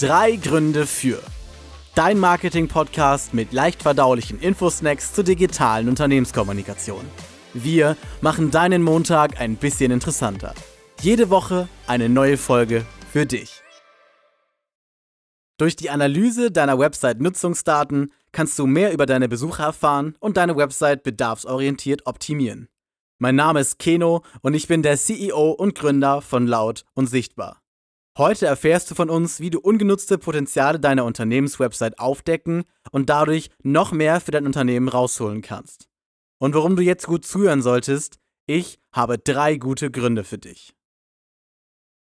Drei Gründe für. Dein Marketing-Podcast mit leicht verdaulichen Infosnacks zur digitalen Unternehmenskommunikation. Wir machen deinen Montag ein bisschen interessanter. Jede Woche eine neue Folge für dich. Durch die Analyse deiner Website-Nutzungsdaten kannst du mehr über deine Besucher erfahren und deine Website bedarfsorientiert optimieren. Mein Name ist Keno und ich bin der CEO und Gründer von Laut und Sichtbar. Heute erfährst du von uns, wie du ungenutzte Potenziale deiner Unternehmenswebsite aufdecken und dadurch noch mehr für dein Unternehmen rausholen kannst. Und warum du jetzt gut zuhören solltest, ich habe drei gute Gründe für dich.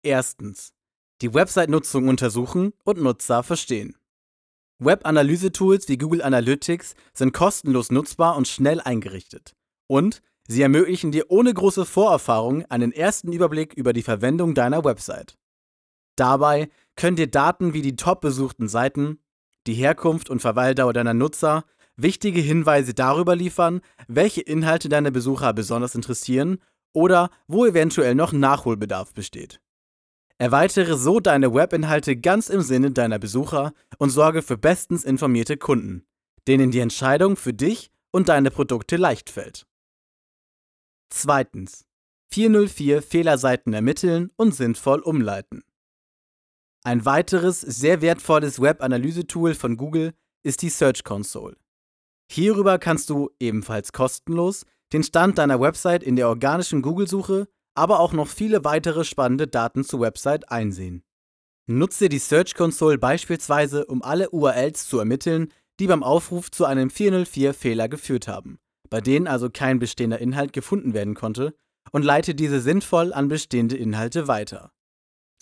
Erstens. Die Website-Nutzung untersuchen und Nutzer verstehen. Web-Analyse-Tools wie Google Analytics sind kostenlos nutzbar und schnell eingerichtet. Und sie ermöglichen dir ohne große Vorerfahrung einen ersten Überblick über die Verwendung deiner Website. Dabei können dir Daten wie die top besuchten Seiten, die Herkunft und Verweildauer deiner Nutzer, wichtige Hinweise darüber liefern, welche Inhalte deine Besucher besonders interessieren oder wo eventuell noch Nachholbedarf besteht. Erweitere so deine Webinhalte ganz im Sinne deiner Besucher und sorge für bestens informierte Kunden, denen die Entscheidung für dich und deine Produkte leicht fällt. Zweitens. 404 Fehlerseiten ermitteln und sinnvoll umleiten. Ein weiteres sehr wertvolles Web-Analyse-Tool von Google ist die Search Console. Hierüber kannst du ebenfalls kostenlos den Stand deiner Website in der organischen Google-Suche, aber auch noch viele weitere spannende Daten zur Website einsehen. Nutze die Search Console beispielsweise, um alle URLs zu ermitteln, die beim Aufruf zu einem 404-Fehler geführt haben, bei denen also kein bestehender Inhalt gefunden werden konnte, und leite diese sinnvoll an bestehende Inhalte weiter.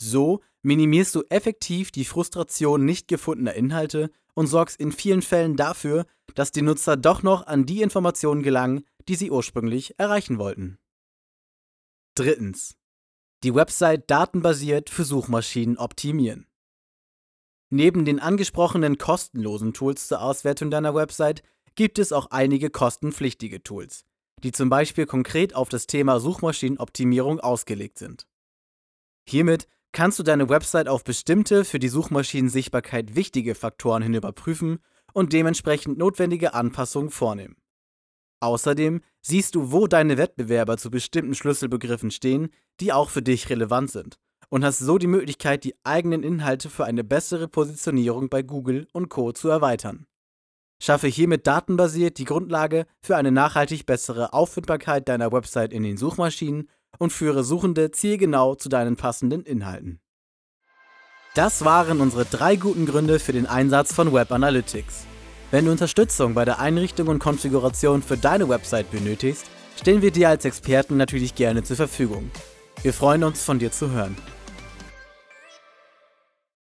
So minimierst du effektiv die Frustration nicht gefundener Inhalte und sorgst in vielen Fällen dafür, dass die Nutzer doch noch an die Informationen gelangen, die sie ursprünglich erreichen wollten. Drittens. Die Website datenbasiert für Suchmaschinen optimieren. Neben den angesprochenen kostenlosen Tools zur Auswertung deiner Website gibt es auch einige kostenpflichtige Tools, die zum Beispiel konkret auf das Thema Suchmaschinenoptimierung ausgelegt sind. Hiermit kannst du deine Website auf bestimmte für die Suchmaschinensichtbarkeit wichtige Faktoren hin überprüfen und dementsprechend notwendige Anpassungen vornehmen. Außerdem siehst du, wo deine Wettbewerber zu bestimmten Schlüsselbegriffen stehen, die auch für dich relevant sind, und hast so die Möglichkeit, die eigenen Inhalte für eine bessere Positionierung bei Google und Co zu erweitern. Schaffe hiermit datenbasiert die Grundlage für eine nachhaltig bessere Auffindbarkeit deiner Website in den Suchmaschinen und führe Suchende zielgenau zu deinen passenden Inhalten. Das waren unsere drei guten Gründe für den Einsatz von Web Analytics. Wenn du Unterstützung bei der Einrichtung und Konfiguration für deine Website benötigst, stellen wir dir als Experten natürlich gerne zur Verfügung. Wir freuen uns, von dir zu hören.